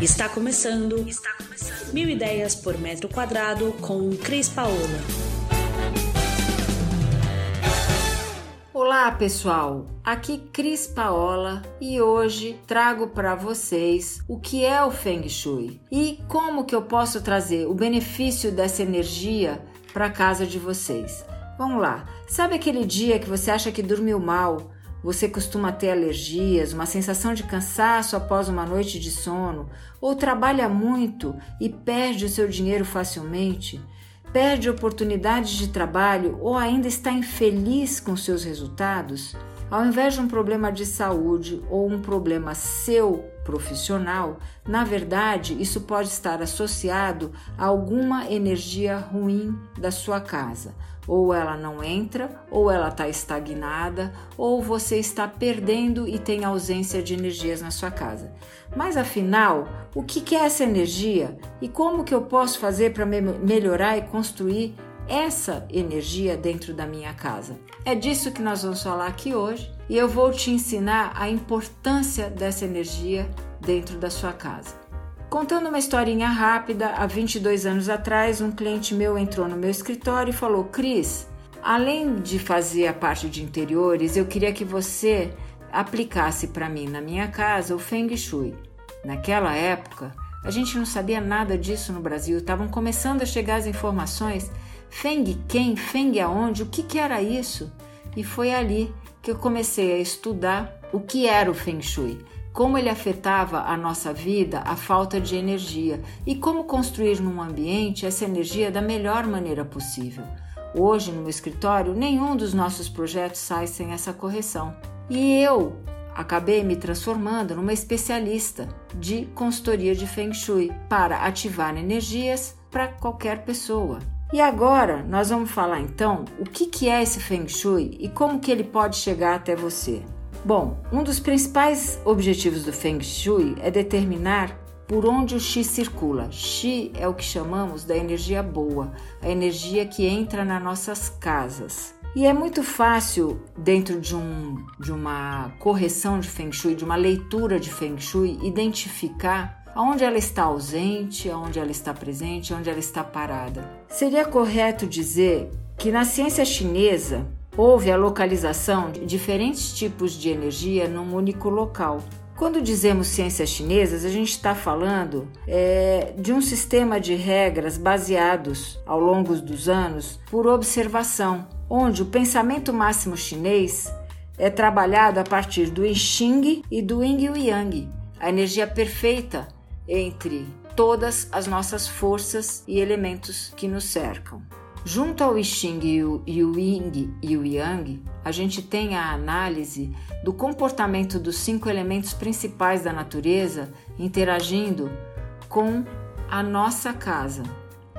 Está começando. Está começando. Mil ideias por metro quadrado com Cris Paola. Olá, pessoal. Aqui Cris Paola e hoje trago para vocês o que é o Feng Shui e como que eu posso trazer o benefício dessa energia para casa de vocês. Vamos lá. Sabe aquele dia que você acha que dormiu mal? Você costuma ter alergias, uma sensação de cansaço após uma noite de sono, ou trabalha muito e perde o seu dinheiro facilmente, perde oportunidades de trabalho ou ainda está infeliz com seus resultados? Ao invés de um problema de saúde ou um problema seu profissional, na verdade, isso pode estar associado a alguma energia ruim da sua casa. Ou ela não entra, ou ela está estagnada, ou você está perdendo e tem ausência de energias na sua casa. Mas afinal, o que é essa energia e como que eu posso fazer para me melhorar e construir essa energia dentro da minha casa? É disso que nós vamos falar aqui hoje e eu vou te ensinar a importância dessa energia dentro da sua casa. Contando uma historinha rápida, há 22 anos atrás, um cliente meu entrou no meu escritório e falou: Cris, além de fazer a parte de interiores, eu queria que você aplicasse para mim na minha casa o Feng Shui. Naquela época, a gente não sabia nada disso no Brasil, estavam começando a chegar as informações. Feng quem? Feng aonde? O que, que era isso? E foi ali que eu comecei a estudar o que era o Feng Shui como ele afetava a nossa vida, a falta de energia e como construir num ambiente essa energia da melhor maneira possível. Hoje, no meu escritório, nenhum dos nossos projetos sai sem essa correção. E eu acabei me transformando numa especialista de consultoria de Feng Shui para ativar energias para qualquer pessoa. E agora nós vamos falar então o que, que é esse Feng Shui e como que ele pode chegar até você. Bom, um dos principais objetivos do Feng Shui é determinar por onde o Qi circula. Qi é o que chamamos da energia boa, a energia que entra nas nossas casas. E é muito fácil, dentro de, um, de uma correção de Feng Shui, de uma leitura de Feng Shui, identificar aonde ela está ausente, aonde ela está presente, aonde ela está parada. Seria correto dizer que na ciência chinesa houve a localização de diferentes tipos de energia num único local. Quando dizemos ciências chinesas, a gente está falando é, de um sistema de regras baseados ao longo dos anos por observação, onde o pensamento máximo chinês é trabalhado a partir do I Ching e do Yin e Yang, a energia perfeita entre todas as nossas forças e elementos que nos cercam. Junto ao I Ching e o, Ying e o Yang, a gente tem a análise do comportamento dos cinco elementos principais da natureza interagindo com a nossa casa.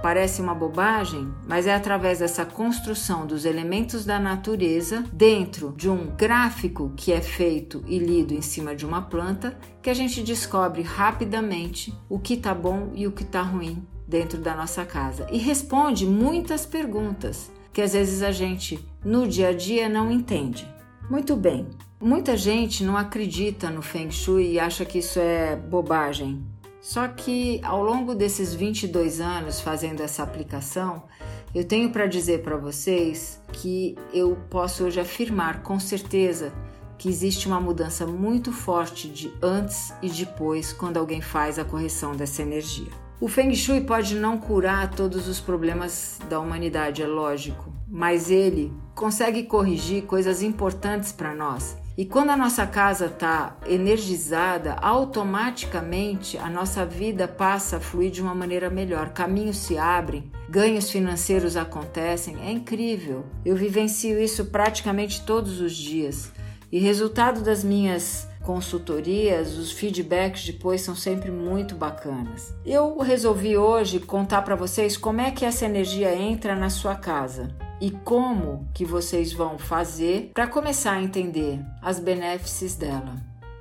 Parece uma bobagem, mas é através dessa construção dos elementos da natureza dentro de um gráfico que é feito e lido em cima de uma planta que a gente descobre rapidamente o que está bom e o que está ruim dentro da nossa casa e responde muitas perguntas que às vezes a gente no dia a dia não entende. Muito bem, muita gente não acredita no Feng Shui e acha que isso é bobagem. Só que ao longo desses 22 anos fazendo essa aplicação, eu tenho para dizer para vocês que eu posso hoje afirmar com certeza que existe uma mudança muito forte de antes e depois quando alguém faz a correção dessa energia. O Feng Shui pode não curar todos os problemas da humanidade, é lógico, mas ele consegue corrigir coisas importantes para nós. E quando a nossa casa está energizada, automaticamente a nossa vida passa a fluir de uma maneira melhor. Caminhos se abrem, ganhos financeiros acontecem. É incrível. Eu vivencio isso praticamente todos os dias. E resultado das minhas consultorias, os feedbacks depois são sempre muito bacanas. Eu resolvi hoje contar para vocês como é que essa energia entra na sua casa e como que vocês vão fazer para começar a entender as benefícios dela.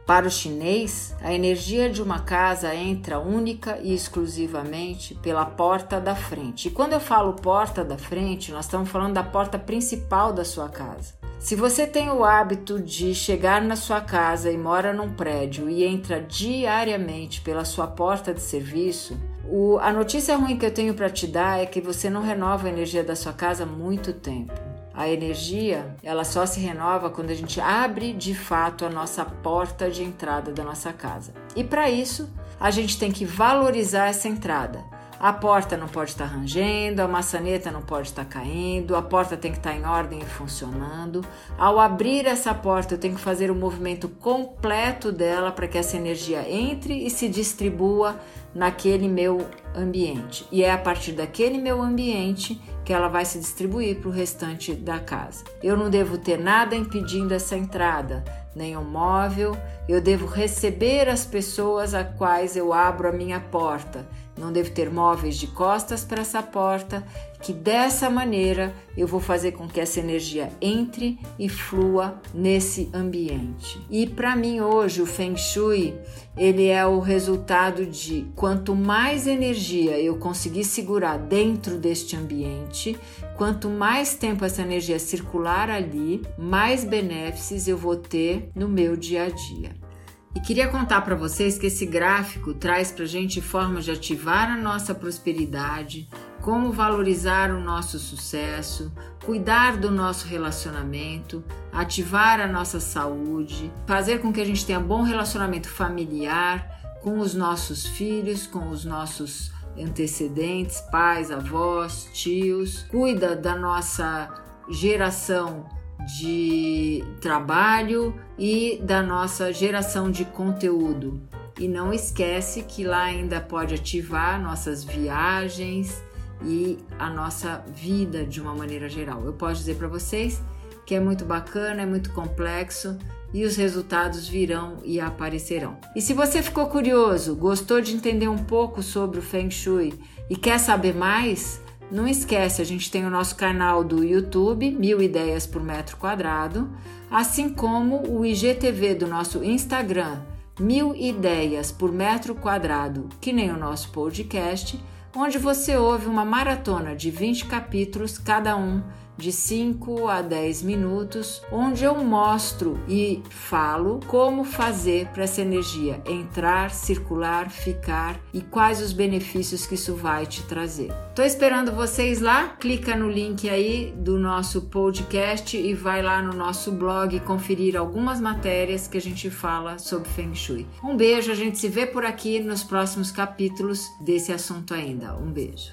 Para o chinês, a energia de uma casa entra única e exclusivamente pela porta da frente. E quando eu falo porta da frente, nós estamos falando da porta principal da sua casa. Se você tem o hábito de chegar na sua casa e mora num prédio e entra diariamente pela sua porta de serviço, o, a notícia ruim que eu tenho para te dar é que você não renova a energia da sua casa há muito tempo. A energia, ela só se renova quando a gente abre de fato a nossa porta de entrada da nossa casa. E para isso, a gente tem que valorizar essa entrada. A porta não pode estar rangendo, a maçaneta não pode estar caindo, a porta tem que estar em ordem e funcionando. Ao abrir essa porta, eu tenho que fazer o movimento completo dela para que essa energia entre e se distribua naquele meu ambiente. E é a partir daquele meu ambiente que ela vai se distribuir para o restante da casa. Eu não devo ter nada impedindo essa entrada, nenhum móvel. Eu devo receber as pessoas a quais eu abro a minha porta não devo ter móveis de costas para essa porta, que dessa maneira eu vou fazer com que essa energia entre e flua nesse ambiente. E para mim hoje o Feng Shui, ele é o resultado de quanto mais energia eu conseguir segurar dentro deste ambiente, quanto mais tempo essa energia circular ali, mais benefícios eu vou ter no meu dia a dia. E queria contar para vocês que esse gráfico traz para gente formas de ativar a nossa prosperidade, como valorizar o nosso sucesso, cuidar do nosso relacionamento, ativar a nossa saúde, fazer com que a gente tenha bom relacionamento familiar com os nossos filhos, com os nossos antecedentes, pais, avós, tios, cuida da nossa geração de trabalho e da nossa geração de conteúdo. E não esquece que lá ainda pode ativar nossas viagens e a nossa vida de uma maneira geral. Eu posso dizer para vocês que é muito bacana, é muito complexo e os resultados virão e aparecerão. E se você ficou curioso, gostou de entender um pouco sobre o Feng Shui e quer saber mais, não esquece, a gente tem o nosso canal do YouTube, Mil Ideias por Metro Quadrado, assim como o IGTV do nosso Instagram, Mil Ideias por Metro Quadrado, que nem o nosso podcast, onde você ouve uma maratona de 20 capítulos, cada um de 5 a 10 minutos, onde eu mostro e falo como fazer para essa energia entrar, circular, ficar e quais os benefícios que isso vai te trazer. Tô esperando vocês lá, clica no link aí do nosso podcast e vai lá no nosso blog conferir algumas matérias que a gente fala sobre Feng Shui. Um beijo, a gente se vê por aqui nos próximos capítulos desse assunto ainda. Um beijo.